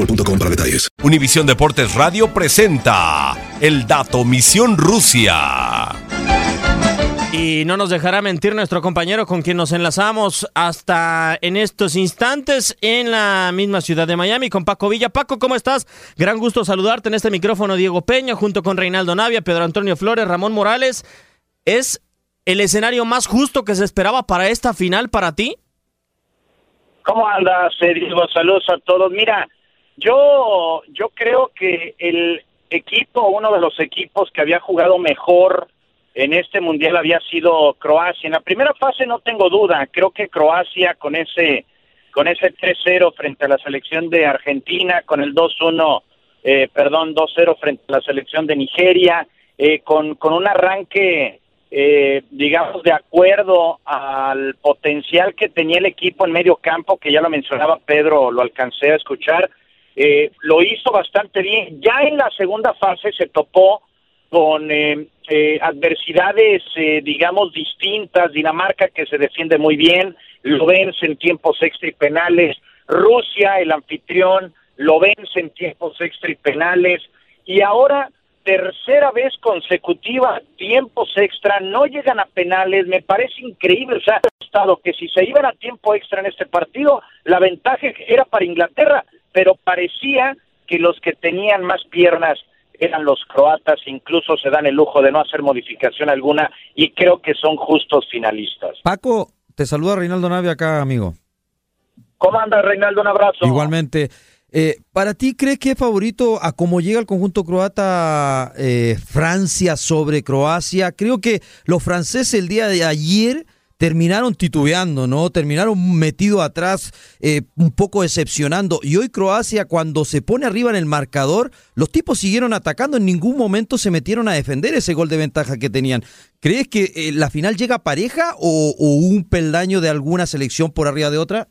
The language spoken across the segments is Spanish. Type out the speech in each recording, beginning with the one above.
boostmobile.com para detalles. Univisión Deportes Radio presenta El Dato Misión Rusia. Y no nos dejará mentir nuestro compañero con quien nos enlazamos hasta en estos instantes en la misma ciudad de Miami con Paco Villa. Paco, ¿cómo estás? Gran gusto saludarte en este micrófono Diego Peña junto con Reinaldo Navia, Pedro Antonio Flores, Ramón Morales. ¿Es el escenario más justo que se esperaba para esta final para ti? ¿Cómo andas, eh, Diego? Saludos a todos. Mira, yo, yo creo que el equipo, uno de los equipos que había jugado mejor en este mundial había sido Croacia. En la primera fase no tengo duda, creo que Croacia con ese con ese 3-0 frente a la selección de Argentina, con el 2-1, eh, perdón, 2-0 frente a la selección de Nigeria, eh, con, con un arranque, eh, digamos, de acuerdo al potencial que tenía el equipo en medio campo, que ya lo mencionaba Pedro, lo alcancé a escuchar, eh, lo hizo bastante bien. Ya en la segunda fase se topó con eh, eh, adversidades, eh, digamos, distintas. Dinamarca, que se defiende muy bien, lo vence en tiempos extra y penales. Rusia, el anfitrión, lo vence en tiempos extra y penales. Y ahora, tercera vez consecutiva, tiempos extra, no llegan a penales. Me parece increíble. O sea, estado que si se iban a tiempo extra en este partido, la ventaja era para Inglaterra, pero parecía que los que tenían más piernas eran los croatas, incluso se dan el lujo de no hacer modificación alguna y creo que son justos finalistas. Paco, te saluda Reinaldo Navia acá, amigo. ¿Cómo anda, Reinaldo? Un abrazo. Igualmente. Eh, ¿Para ti crees que es favorito a cómo llega el conjunto croata eh, Francia sobre Croacia? Creo que los franceses el día de ayer terminaron titubeando, ¿no? Terminaron metido atrás, eh, un poco decepcionando. Y hoy Croacia, cuando se pone arriba en el marcador, los tipos siguieron atacando, en ningún momento se metieron a defender ese gol de ventaja que tenían. ¿Crees que eh, la final llega pareja o, un peldaño de alguna selección por arriba de otra?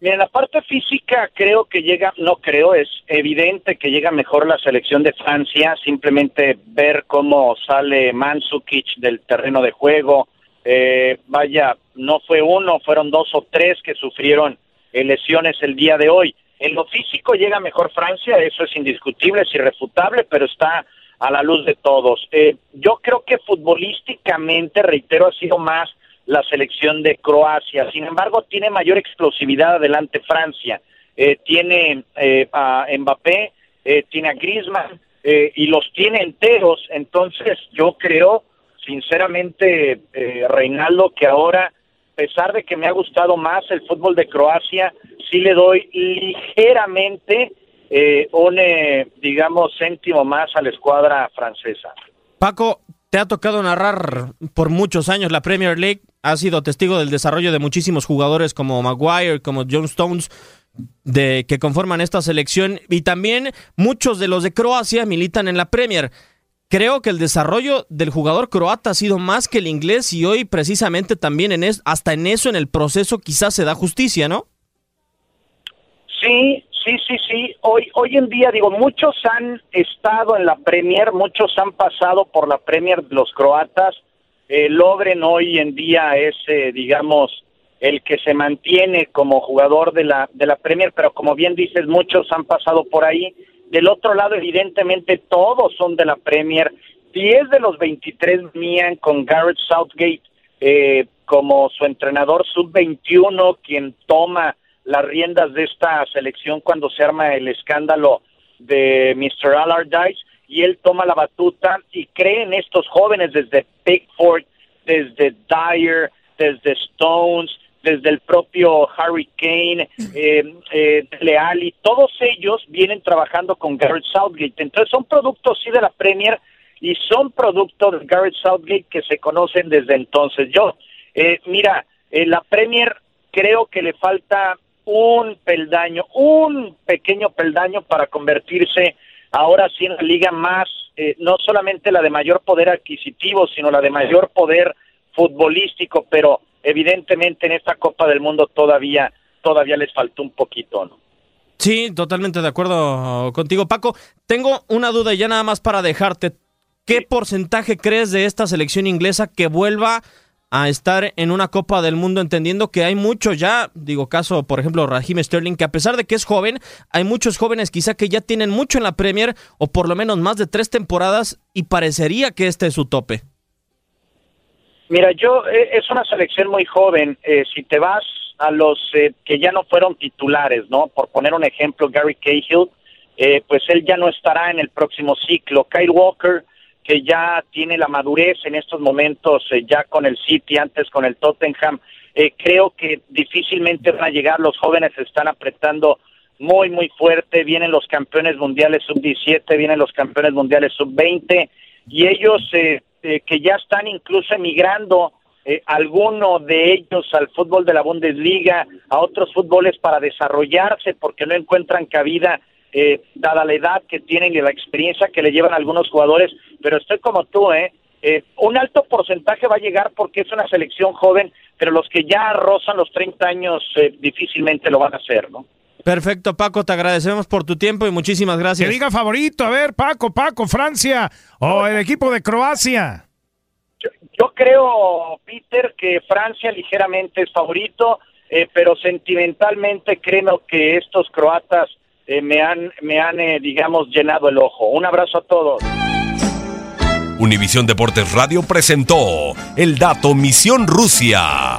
Mira, en la parte física creo que llega, no creo, es evidente que llega mejor la selección de Francia, simplemente ver cómo sale Mandzukic del terreno de juego, eh, vaya, no fue uno, fueron dos o tres que sufrieron eh, lesiones el día de hoy. En lo físico llega mejor Francia, eso es indiscutible, es irrefutable, pero está a la luz de todos. Eh, yo creo que futbolísticamente, reitero, ha sido más la selección de Croacia. Sin embargo, tiene mayor explosividad adelante Francia. Eh, tiene eh, a Mbappé, eh, tiene a Griezmann eh, y los tiene enteros. Entonces, yo creo, sinceramente, eh, Reinaldo, que ahora pesar de que me ha gustado más el fútbol de Croacia, sí le doy ligeramente eh, un, eh, digamos, céntimo más a la escuadra francesa. Paco, te ha tocado narrar por muchos años la Premier League, has sido testigo del desarrollo de muchísimos jugadores como Maguire, como John Stones, de que conforman esta selección y también muchos de los de Croacia militan en la Premier. Creo que el desarrollo del jugador croata ha sido más que el inglés y hoy precisamente también en es, hasta en eso en el proceso quizás se da justicia, ¿no? Sí, sí, sí, sí. Hoy, hoy en día digo muchos han estado en la Premier, muchos han pasado por la Premier los croatas. Eh, Logren hoy en día es, eh, digamos, el que se mantiene como jugador de la, de la Premier, pero como bien dices, muchos han pasado por ahí. Del otro lado, evidentemente, todos son de la Premier. 10 de los 23 venían con Garrett Southgate eh, como su entrenador sub-21, quien toma las riendas de esta selección cuando se arma el escándalo de Mr. Allardyce, y él toma la batuta y cree en estos jóvenes desde Pickford, desde Dyer, desde Stones, desde el propio Harry Kane, eh, eh, Leali, todos ellos vienen trabajando con Garrett Southgate. Entonces son productos sí de la Premier y son productos de Garrett Southgate que se conocen desde entonces. Yo, eh, mira, la Premier creo que le falta un peldaño, un pequeño peldaño para convertirse ahora sí en la liga más, eh, no solamente la de mayor poder adquisitivo, sino la de mayor poder futbolístico, pero evidentemente en esta Copa del Mundo todavía todavía les faltó un poquito, ¿no? Sí, totalmente de acuerdo contigo, Paco. Tengo una duda ya nada más para dejarte. ¿Qué porcentaje crees de esta selección inglesa que vuelva a estar en una Copa del Mundo, entendiendo que hay mucho ya, digo caso, por ejemplo, Raheem Sterling, que a pesar de que es joven, hay muchos jóvenes quizá que ya tienen mucho en la Premier, o por lo menos más de tres temporadas, y parecería que este es su tope. Mira, yo eh, es una selección muy joven. Eh, si te vas a los eh, que ya no fueron titulares, ¿no? Por poner un ejemplo, Gary Cahill, eh, pues él ya no estará en el próximo ciclo. Kyle Walker, que ya tiene la madurez en estos momentos, eh, ya con el City, antes con el Tottenham, eh, creo que difícilmente van a llegar. Los jóvenes se están apretando muy, muy fuerte. Vienen los campeones mundiales sub-17, vienen los campeones mundiales sub-20, y ellos eh, eh, que ya están incluso emigrando eh, alguno de ellos al fútbol de la Bundesliga, a otros fútboles para desarrollarse porque no encuentran cabida eh, dada la edad que tienen y la experiencia que le llevan algunos jugadores, pero estoy como tú, ¿eh? Eh, un alto porcentaje va a llegar porque es una selección joven, pero los que ya rozan los 30 años eh, difícilmente lo van a hacer, ¿no? Perfecto, Paco, te agradecemos por tu tiempo y muchísimas gracias. Que diga favorito, a ver, Paco, Paco, Francia o el equipo de Croacia. Yo creo, Peter, que Francia ligeramente es favorito, eh, pero sentimentalmente creo que estos croatas eh, me han, me han eh, digamos, llenado el ojo. Un abrazo a todos. Univisión Deportes Radio presentó el dato Misión Rusia.